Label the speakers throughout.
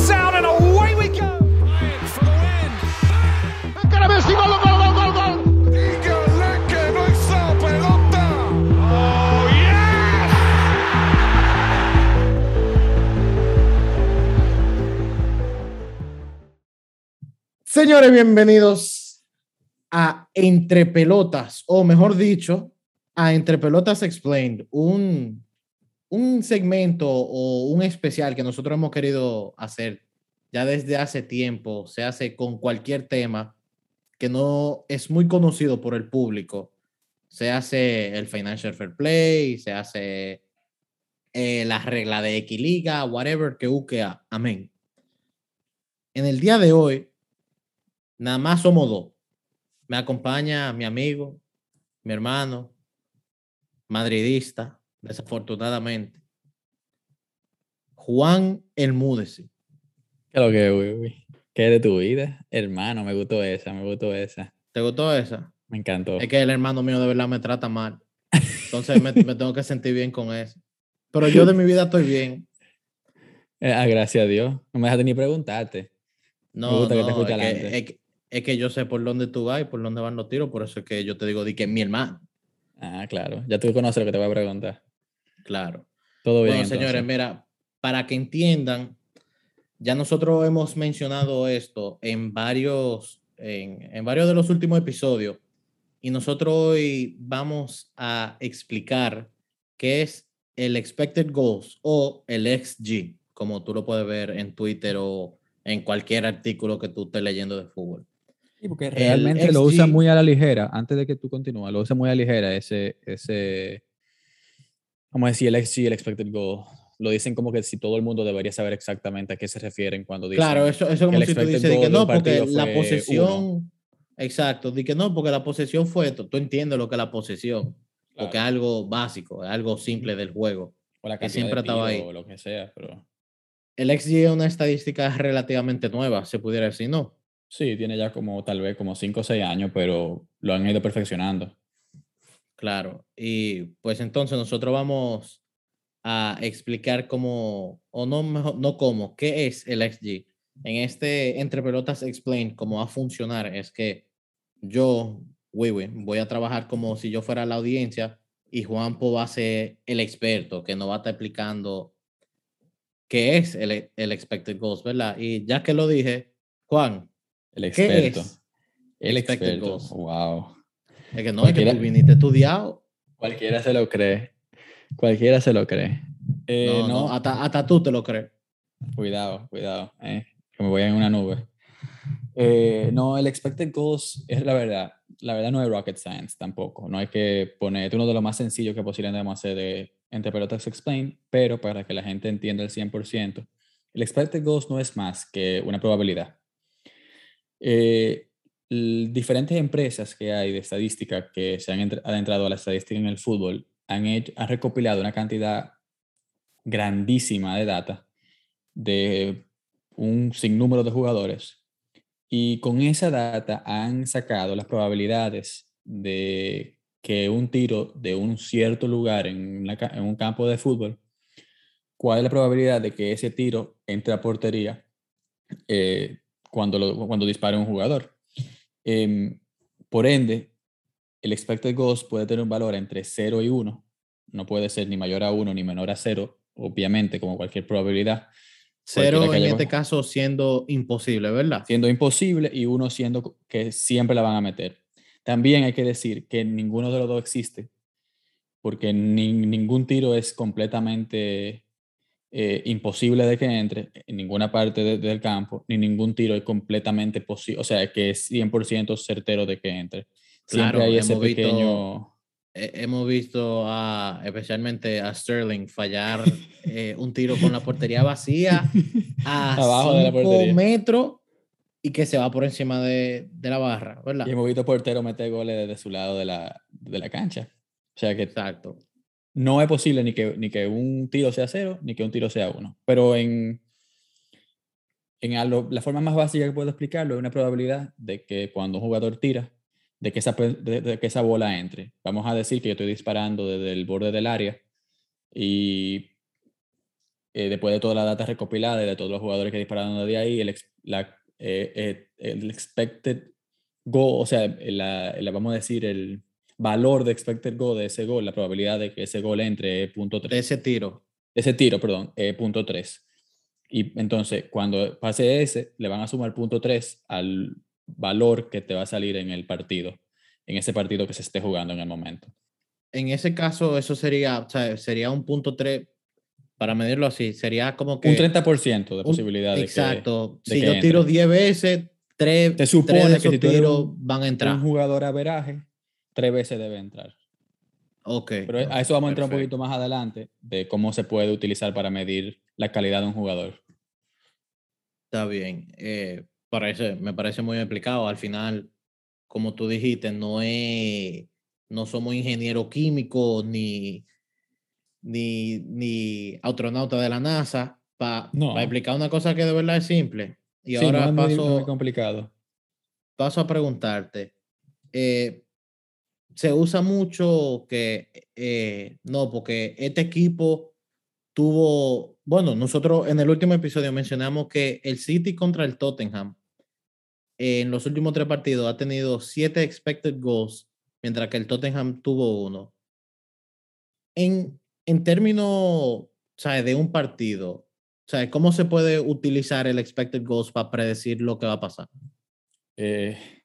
Speaker 1: Oh.
Speaker 2: Señores, bienvenidos a Entre Pelotas, o mejor dicho, a Entre Pelotas Explained, un, un segmento o un especial que nosotros hemos querido hacer ya desde hace tiempo. Se hace con cualquier tema que no es muy conocido por el público. Se hace el Financial Fair Play, se hace eh, la regla de Equiliga, whatever que busque. Amén. En el día de hoy, Nada más somos dos. Me acompaña mi amigo, mi hermano, madridista, desafortunadamente. Juan El Múdesi.
Speaker 3: ¿Qué lo que, güey, güey? ¿Qué es de tu vida? Hermano, me gustó esa, me gustó esa.
Speaker 2: ¿Te gustó esa?
Speaker 3: Me encantó.
Speaker 2: Es que el hermano mío de verdad me trata mal. Entonces me, me tengo que sentir bien con eso. Pero yo de mi vida estoy bien.
Speaker 3: Eh, ah, gracias a Dios. No me dejaste ni preguntarte.
Speaker 2: No,
Speaker 3: gusta que te
Speaker 2: que, es que- es que yo sé por dónde tú vas y por dónde van los tiros, por eso es que yo te digo di que es mi hermano.
Speaker 3: Ah, claro. Ya tú conoces lo que te voy a preguntar.
Speaker 2: Claro.
Speaker 3: Todo bien.
Speaker 2: Bueno, señores,
Speaker 3: entonces.
Speaker 2: mira, para que entiendan, ya nosotros hemos mencionado esto en varios, en, en varios de los últimos episodios y nosotros hoy vamos a explicar qué es el expected goals o el XG, como tú lo puedes ver en Twitter o en cualquier artículo que tú estés leyendo de fútbol.
Speaker 3: Sí, porque realmente lo usa
Speaker 2: XG
Speaker 3: muy a la ligera. Antes de que tú continúes, lo usa muy a la ligera ese, ese, vamos a decir, el XG, el expected goal. Lo dicen como que si todo el mundo debería saber exactamente a qué se refieren cuando dicen.
Speaker 2: Claro, eso, eso como si tú dices de que no, porque la posesión, exacto, di que no, porque la posesión fue esto. Tú entiendes lo que es la posesión, porque es
Speaker 3: Claro.
Speaker 2: algo básico, es algo simple del juego.
Speaker 3: o la
Speaker 2: que siempre estaba ahí.
Speaker 3: o lo que sea, pero
Speaker 2: El XG es una estadística relativamente nueva, se pudiera decir, ¿no?
Speaker 3: sí, tiene ya como tal vez como 5 o 6 años, pero lo han ido perfeccionando.
Speaker 2: Claro. Y pues entonces nosotros vamos a explicar cómo, o no, mejor, no cómo, qué es el XG. En este Entre Pelotas Explain, cómo va a funcionar es que yo, Wiwi, voy a trabajar como si yo fuera la audiencia y Juanpo va a ser el experto que nos va a estar explicando qué es el, el expected goals, ¿verdad? Y ya que lo dije, Juan,
Speaker 3: El
Speaker 2: ¿qué
Speaker 3: experto.
Speaker 2: es?
Speaker 3: El
Speaker 2: expected
Speaker 3: experto.
Speaker 2: goals?
Speaker 3: Wow.
Speaker 2: Es que no, es que
Speaker 3: Cualquiera-
Speaker 2: tú viniste estudiado.
Speaker 3: Cualquiera se lo cree. Cualquiera se lo cree. Eh,
Speaker 2: no, no,
Speaker 3: no,
Speaker 2: hasta, hasta tú te lo crees.
Speaker 3: cuidado, cuidado. eh, que me voy en una nube. Eh, no, el expected goals es la verdad. La verdad no es rocket science tampoco. No hay que poner, es uno de los más sencillos que posiblemente hacer de entre pelotas explain, pero para que la gente entienda el 100%, el expected goals no es más que una probabilidad. Eh, diferentes empresas que hay de estadística que se han entr- adentrado a la estadística en el fútbol han, hecho- han recopilado una cantidad grandísima de data de un sinnúmero de jugadores y con esa data han sacado las probabilidades de que un tiro de un cierto lugar en, una en un campo de fútbol, cuál es la probabilidad de que ese tiro entre a portería eh, cuando, lo, cuando dispare un jugador. Em, por ende, el expected goals puede tener un valor entre 0 y 1. No puede ser ni mayor a 1 ni menor a 0, obviamente, como cualquier probabilidad.
Speaker 2: Cero en este caso siendo imposible, ¿verdad?
Speaker 3: siendo imposible y uno siendo que siempre la van a meter. También hay que decir que ninguno de los dos existe, porque ni- ningún tiro es completamente eh, imposible de que entre en ninguna parte de- del campo, ni ningún tiro es completamente posible, o sea, que es 100% certero de que entre. Siempre
Speaker 2: Claro,
Speaker 3: hay ese
Speaker 2: hemos visto-
Speaker 3: pequeño...
Speaker 2: Eh, hemos visto a, especialmente a Sterling fallar eh, un tiro con la portería vacía a
Speaker 3: Abajo de la
Speaker 2: 5
Speaker 3: portería.
Speaker 2: metros y que se va por encima de, de la barra, ¿verdad?
Speaker 3: Y hemos visto portero meter goles desde su lado de la, de la cancha. O sea que
Speaker 2: Exacto.
Speaker 3: No es posible ni que, ni que un tiro sea cero, ni que un tiro sea uno. Pero en, en algo- la forma más básica que puedo explicarlo es una probabilidad de que cuando un jugador tira, de que esa, de, que esa bola entre. Vamos a decir que yo estoy disparando desde el borde del área y eh, después de toda la data recopilada y de todos los jugadores que dispararon de ahí, el, la, eh, eh, el expected goal, o sea, la, la- vamos a decir, el valor de expected goal de ese gol, la probabilidad de que ese gol entre es punto
Speaker 2: De
Speaker 3: tres
Speaker 2: ese tiro.
Speaker 3: ese tiro, perdón, es punto 3. Y entonces, cuando pase ese, le van a sumar punto 3 al valor que te va a salir en el partido, en ese partido que se esté jugando en el momento.
Speaker 2: En ese caso, eso sería, o sea, sería un punto 3, para medirlo así, sería como que...
Speaker 3: un 30% de
Speaker 2: un-
Speaker 3: posibilidad de
Speaker 2: Exacto.
Speaker 3: de
Speaker 2: si
Speaker 3: que
Speaker 2: yo tiro
Speaker 3: entre.
Speaker 2: 10 veces, 3,
Speaker 3: Se supone
Speaker 2: de
Speaker 3: que
Speaker 2: esos
Speaker 3: si tú eres
Speaker 2: tiros van a
Speaker 3: que
Speaker 2: entrar.
Speaker 3: un jugador a veraje, tres veces debe entrar.
Speaker 2: Ok.
Speaker 3: Pero a eso vamos a entrar un poquito más adelante de cómo se puede utilizar para medir la calidad de un jugador.
Speaker 2: Está bien. eh, parece, me parece muy explicado. Al final, como tú dijiste, no es, no somos ingenieros químicos ni, ni, ni astronautas de la NASA para
Speaker 3: No.
Speaker 2: explicar una cosa que de verdad es simple. Y
Speaker 3: Sí,
Speaker 2: ahora
Speaker 3: no es muy-
Speaker 2: paso,
Speaker 3: muy complicado.
Speaker 2: paso a preguntarte. eh, se usa mucho que eh, no, porque este equipo tuvo, bueno, nosotros en el último episodio mencionamos que el City contra el Tottenham en los últimos tres partidos ha tenido siete expected goals, mientras que el Tottenham tuvo uno. En, en términos, ¿sabes? De un partido, ¿sabes? ¿Cómo se puede utilizar el expected goals para predecir lo que va a pasar?
Speaker 3: Eh,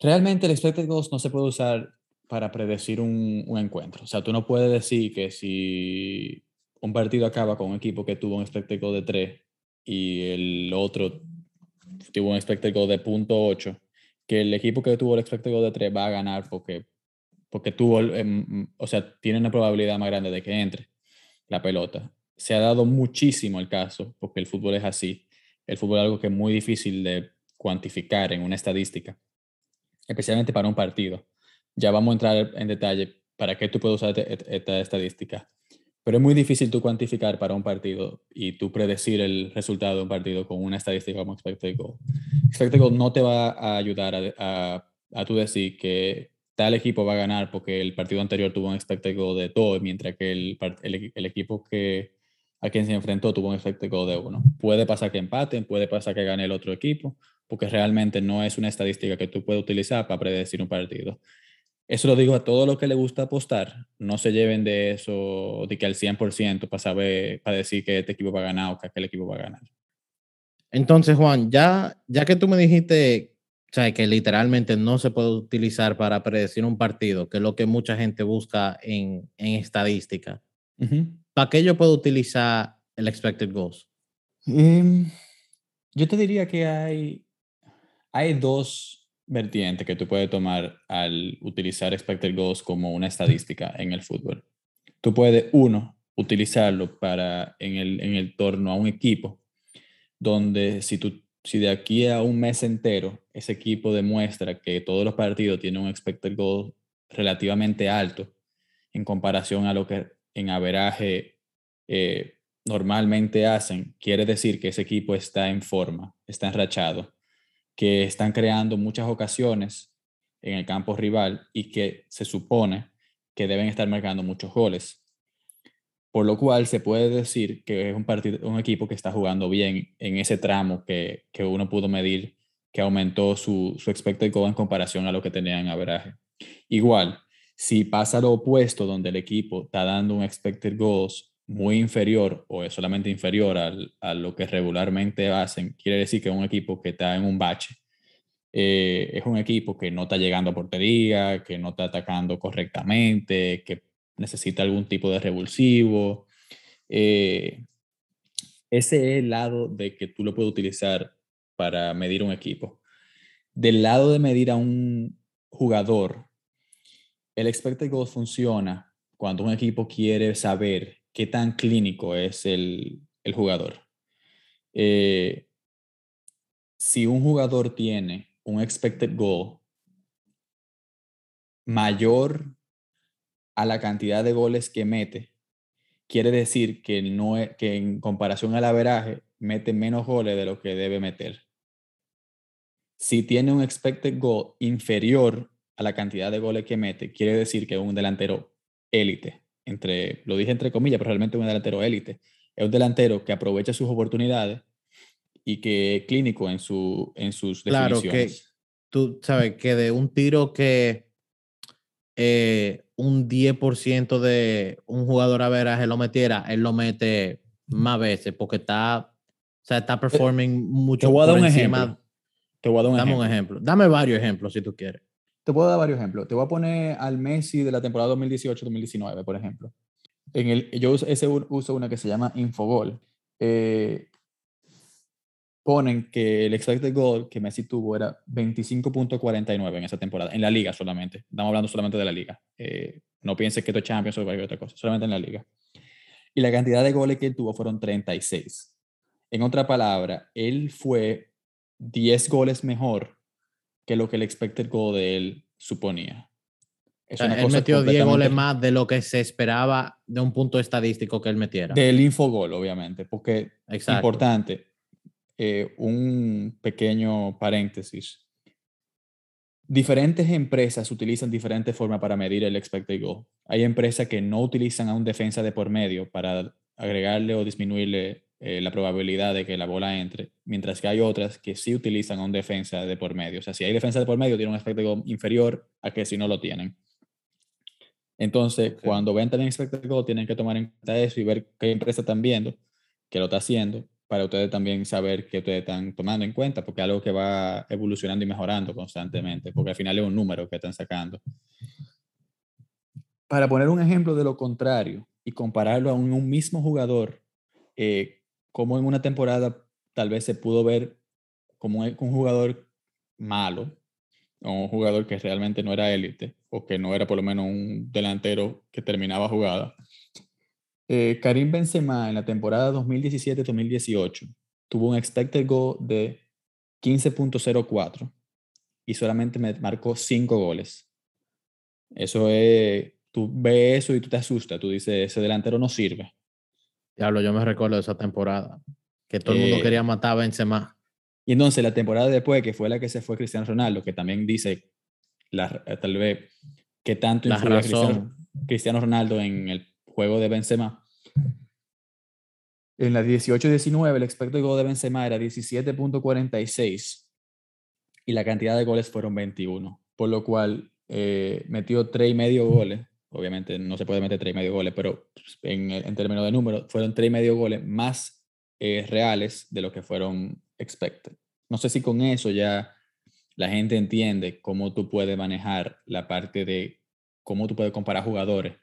Speaker 3: realmente el expected goals no se puede usar para predecir un, encuentro. O sea, tú no puedes decir que si un partido acaba con un equipo que tuvo un expected goal de 3 y el otro tuvo un expected goal de punto 8, que el equipo que tuvo el expected goal de 3 va a ganar porque, porque tuvo, em, o sea, tiene una probabilidad más grande de que entre la pelota. Se ha dado muchísimo el caso, porque el fútbol es así. El fútbol es algo que es muy difícil de cuantificar en una estadística, especialmente para un partido. Ya vamos a entrar en detalle para qué tú puedes usar este- este- esta estadística. Pero es muy difícil tú cuantificar para un partido y tú predecir el resultado de un partido con una estadística como expected goal. Expected goal no te va a ayudar a, a, a tú decir que tal equipo va a ganar porque el partido anterior tuvo un expected goal de 2, mientras que el, el equipo que a quien se enfrentó tuvo un goal de 1. Puede pasar que empaten, puede pasar que gane el otro equipo, porque realmente no es una estadística que tú puedes utilizar para predecir un partido. Eso lo digo a todos los que les gusta apostar. No se lleven de eso, de que al 100% para saber, para decir que este equipo va a ganar o que aquel equipo va a ganar.
Speaker 2: Entonces, Juan, ya, ya que tú me dijiste, o sea, que literalmente no se puede utilizar para predecir un partido, que es lo que mucha gente busca en, en estadística,
Speaker 3: Ujú.
Speaker 2: ¿Para qué yo puedo utilizar el expected goals?
Speaker 3: Em, yo te diría que hay, hay dos vertientes que tú puedes tomar al utilizar expected goals como una estadística en el fútbol. Tú puedes, uno, utilizarlo para en el, en el torno a un equipo, donde si, tú, si de aquí a un mes entero ese equipo demuestra que todos los partidos tienen un expected goal relativamente alto en comparación a lo que en averaje eh, normalmente hacen, quiere decir que ese equipo está en forma, está enrachado, que están creando muchas ocasiones en el campo rival y que se supone que deben estar marcando muchos goles. Por lo cual se puede decir que es un, partido, un equipo que está jugando bien en ese tramo que, que uno pudo medir que aumentó su, su expected en comparación a lo que tenía en averaje. Igual, si pasa lo opuesto, donde el equipo está dando un expected goals muy inferior o es solamente inferior al, a lo que regularmente hacen, quiere decir que un equipo que está en un bache. Eh, es un equipo que no está llegando a portería, que no está atacando correctamente, que necesita algún tipo de revulsivo. Eh, ese es el lado de que tú lo puedes utilizar para medir un equipo. Del lado de medir a un jugador, el expected goals funciona cuando un equipo quiere saber qué tan clínico es el, el jugador. Eh, si un jugador tiene un expected goal mayor a la cantidad de goles que mete, quiere decir que, no es, que en comparación al averaje mete menos goles de lo que debe meter. Si tiene un expected goal inferior a la cantidad de goles que mete, quiere decir que es un delantero élite entre, lo dije entre comillas, pero realmente un delantero élite. Es un delantero que aprovecha sus oportunidades y que es clínico en, su, en sus
Speaker 2: Claro que
Speaker 3: definiciones.
Speaker 2: tú sabes que de un tiro que eh, un 10% de un jugador a veraje lo metiera, él lo mete más veces porque está, o sea, está performing mucho
Speaker 3: Te voy a dar
Speaker 2: por
Speaker 3: un
Speaker 2: encima.
Speaker 3: ejemplo. Te voy a dar un
Speaker 2: Dame
Speaker 3: ejemplo.
Speaker 2: un ejemplo. Dame varios ejemplos si tú quieres.
Speaker 3: Te puedo dar varios ejemplos. Te voy a poner al Messi de la temporada 2018-2019, por ejemplo. En el, yo uso, ese uso una que se llama Infogol. Eh, ponen que el expected goal que Messi tuvo era 25.49 en esa temporada, en la liga solamente. Estamos hablando solamente de la liga. Eh, no pienses que esto es Champions o cualquier otra cosa, solamente en la liga. Y la cantidad de goles que él tuvo fueron 36. En otra palabra, él fue 10 goles mejor que lo que el expected goal de él suponía.
Speaker 2: O
Speaker 3: Es
Speaker 2: sea,
Speaker 3: una
Speaker 2: él
Speaker 3: cosa
Speaker 2: metió 10 goles más de lo que se esperaba de un punto estadístico que él metiera.
Speaker 3: Del infogol, obviamente, porque
Speaker 2: Exacto.
Speaker 3: importante, eh, un pequeño paréntesis. Diferentes empresas utilizan diferentes formas para medir el expected goal. Hay empresas que no utilizan a un defensa de por medio para agregarle o disminuirle eh, la probabilidad de que la bola entre, mientras que hay otras que sí utilizan a un defensa de por medio. O sea, si hay defensa de por medio, tiene un goal inferior a que si no lo tienen. Entonces, cuando ven expected goal, tienen que tomar en cuenta eso y ver qué empresa están viendo que lo está haciendo para ustedes también saber qué ustedes están tomando en cuenta, porque es algo que va evolucionando y mejorando constantemente, porque al final es un número que están sacando. Para poner un ejemplo de lo contrario y compararlo a un, un mismo jugador, eh, como en una temporada tal vez se pudo ver como un, un jugador malo, o un jugador que realmente no era élite, o que no era por lo menos un delantero que terminaba jugada. Eh, Karim Benzema en la temporada 2017-2018 tuvo un expected goal de 15.04 y solamente me marcó 5 goles. Eso es, tú ves eso y tú te asustas, tú dices, ese delantero no sirve.
Speaker 2: Diablo, yo me recuerdo de esa temporada. Que todo el mundo
Speaker 3: Eh,
Speaker 2: quería matar a Benzema.
Speaker 3: Y entonces la temporada después, que fue la que se fue Cristiano Ronaldo, que también dice, la, eh, tal vez, que tanto
Speaker 2: La
Speaker 3: influye Cristiano,
Speaker 2: razón.
Speaker 3: Cristiano Ronaldo en el juego de Benzema. En la 18-19, el expected goal de Benzema era 17.46 y la cantidad de goles fueron 21, por lo cual eh, metió 3 y medio goles. Obviamente no se puede meter 3 y medio goles, pero pues, en, en términos de número, fueron 3 y medio goles más eh, reales de lo que fueron expected. No sé si con eso ya la gente entiende cómo tú puedes manejar la parte de cómo tú puedes comparar jugadores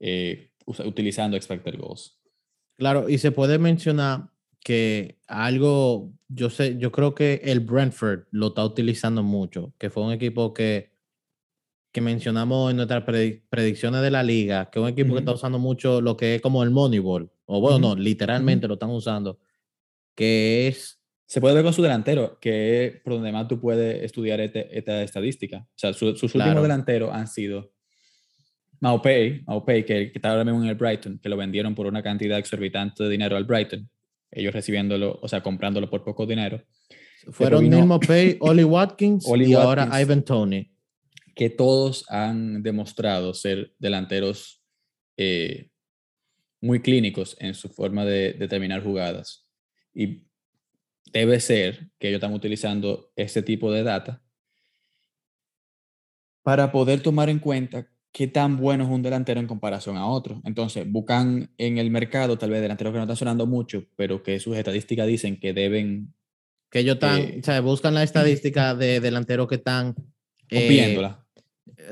Speaker 3: eh, utilizando expected goals.
Speaker 2: Claro, y se puede mencionar que algo, yo sé, yo creo que el Brentford lo está utilizando mucho, que fue un equipo que, que mencionamos en nuestras predi- predicciones de la liga, que es un equipo que
Speaker 3: Ujú.
Speaker 2: está usando mucho lo que es como el Moneyball, o bueno,
Speaker 3: Ujú,
Speaker 2: no, literalmente lo están usando, que es,
Speaker 3: Se puede ver con su delantero, que es por donde más tú puedes estudiar este- esta estadística. O sea, su- sus
Speaker 2: Claro.
Speaker 3: últimos delanteros han sido Maupay, Maupay que, que está ahora mismo en el Brighton, que lo vendieron por una cantidad exorbitante de dinero al Brighton. Ellos recibiéndolo, o sea, comprándolo por poco dinero.
Speaker 2: fueron Neil Maupay, Oli Watkins
Speaker 3: Oli
Speaker 2: y ahora
Speaker 3: Watkins.
Speaker 2: Ivan Tony.
Speaker 3: Que todos han demostrado ser delanteros eh, muy clínicos en su forma de determinar jugadas. Y debe ser que ellos están utilizando este tipo de data para poder tomar en cuenta qué tan bueno es un delantero en comparación a otro. Entonces, buscan en el mercado tal vez delanteros que no están sonando mucho, pero que sus estadísticas dicen que deben
Speaker 2: Que ellos están,
Speaker 3: Eh,
Speaker 2: o sea, buscan la estadística de delanteros que están eh.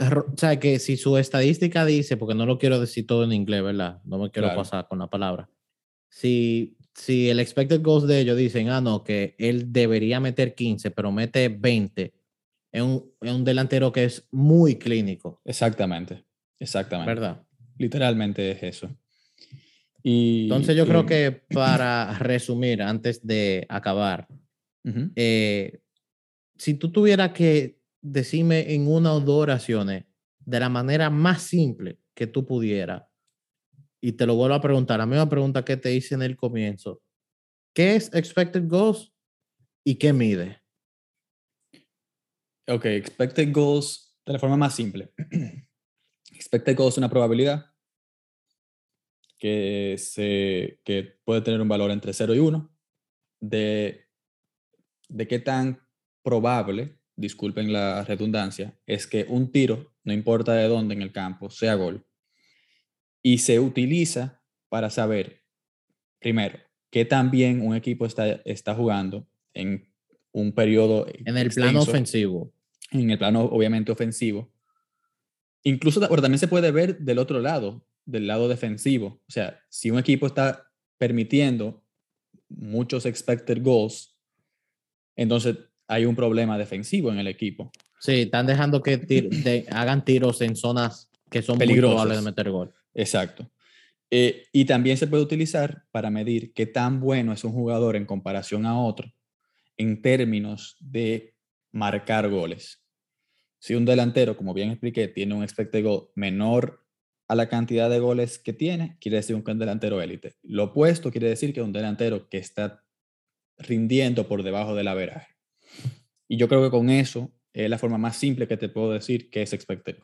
Speaker 2: O sea, que si su estadística dice, porque no lo quiero decir todo en inglés, ¿verdad? No me quiero
Speaker 3: Claro.
Speaker 2: pasar con la palabra. Si, si el expected goals de ellos dicen, ah, no, que él debería meter 15, pero mete 20, es un, es un delantero que es muy clínico,
Speaker 3: Exactamente, exactamente.
Speaker 2: ¿verdad?
Speaker 3: Literalmente es eso. Y,
Speaker 2: Entonces yo creo
Speaker 3: eh,
Speaker 2: que para resumir, antes de acabar,
Speaker 3: ujú.
Speaker 2: eh, si tú tuvieras que decirme en una o dos oraciones de la manera más simple que tú pudieras, y te lo vuelvo a preguntar, la misma pregunta que te hice en el comienzo, ¿qué es expected goals y qué mide?
Speaker 3: Ok, expected goals de la forma más simple. expected goals es una probabilidad que, se, que puede tener un valor entre 0 y 1, de, de qué tan probable, disculpen la redundancia, es que un tiro, no importa de dónde en el campo, sea gol. Y se utiliza para saber, primero, qué tan bien un equipo está, está jugando en un periodo.
Speaker 2: En el plano ofensivo.
Speaker 3: En el plano, obviamente, ofensivo. Incluso pero también se puede ver del otro lado, del lado defensivo. O sea, si un equipo está permitiendo muchos expected goals, entonces hay un problema defensivo en el equipo.
Speaker 2: Sí, están dejando que tir- de- hagan tiros en zonas que son muy
Speaker 3: Peligrosas.
Speaker 2: probables de meter gol.
Speaker 3: Exacto. Eh, y también se puede utilizar para medir qué tan bueno es un jugador en comparación a otro en términos de marcar goles. Si un delantero, como bien expliqué, tiene un expected goal menor a la cantidad de goles que tiene, quiere decir que un delantero élite. Lo opuesto quiere decir que un delantero que está rindiendo por debajo del averaje. Y yo creo que con eso es la forma más simple que te puedo decir que es expected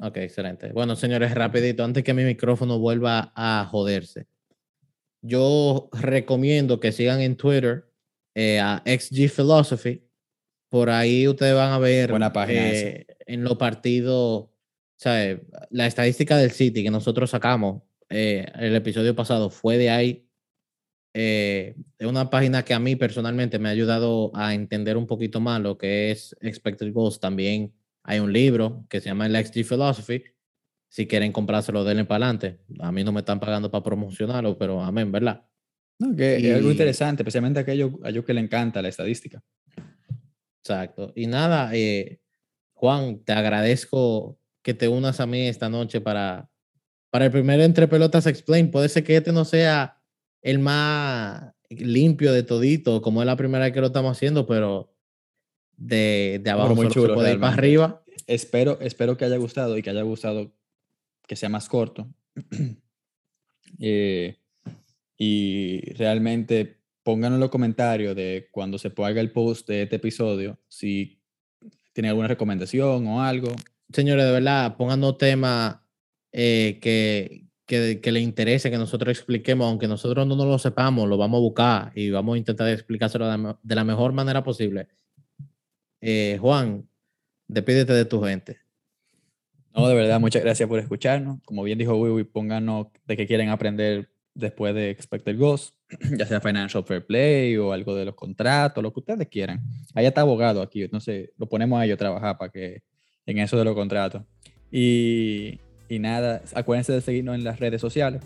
Speaker 2: Ok, excelente. Bueno, señores, rapidito, antes que mi micrófono vuelva a joderse. Yo recomiendo que sigan en Twitter eh, a XG Philosophy. Por ahí ustedes van a ver
Speaker 3: Buena página
Speaker 2: eh, en los partidos, ¿sabe? la estadística del City que nosotros sacamos eh, el episodio pasado fue de ahí. Eh, es una página que a mí personalmente me ha ayudado a entender un poquito más lo que es Expected Goals. También hay un libro que se llama el XG Philosophy. Si quieren comprárselo, denle para adelante. A mí no me están pagando para promocionarlo, pero amén, ¿verdad?
Speaker 3: No, que es algo interesante, especialmente a aquellos a ellos que le encanta la estadística.
Speaker 2: Exacto. Y nada, eh, Juan, te agradezco que te unas a mí esta noche para, para el primer Entre Pelotas Explain. Puede ser que este no sea el más limpio de todito, como es la primera vez que lo estamos haciendo, pero de, de abajo
Speaker 3: muy
Speaker 2: se
Speaker 3: chulo,
Speaker 2: puede ir para arriba.
Speaker 3: Espero, espero que haya gustado y que haya gustado que sea más corto. Eh, y realmente pongan en los comentarios de cuando se ponga el post de este episodio si tienen alguna recomendación o algo.
Speaker 2: Señores, de verdad, pónganos temas eh, que, que, que le interese que nosotros expliquemos, aunque nosotros no nos lo sepamos, lo vamos a buscar y vamos a intentar explicárselo de la mejor manera posible. Eh, Juan, despídete de tu gente.
Speaker 3: No, de verdad, muchas gracias por escucharnos. Como bien dijo Wiwi, pónganos de qué quieren aprender después de Expected Goals, ya sea Financial Fair Play o algo de los contratos, lo que ustedes quieran. Allá está abogado aquí, entonces lo ponemos a ellos a trabajar para que en eso de los contratos. Y, y nada, acuérdense de seguirnos en las redes sociales,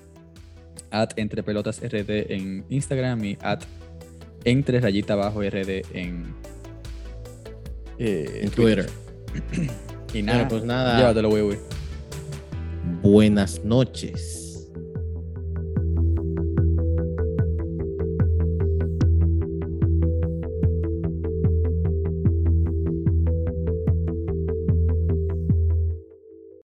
Speaker 3: at entre pelotas RD en Instagram y at entre rayita abajo RD en, eh,
Speaker 2: En Twitter.
Speaker 3: Y
Speaker 2: Bueno,
Speaker 3: nada,
Speaker 2: pues nada.
Speaker 3: llévatelo, Wiwi.
Speaker 2: Buenas noches.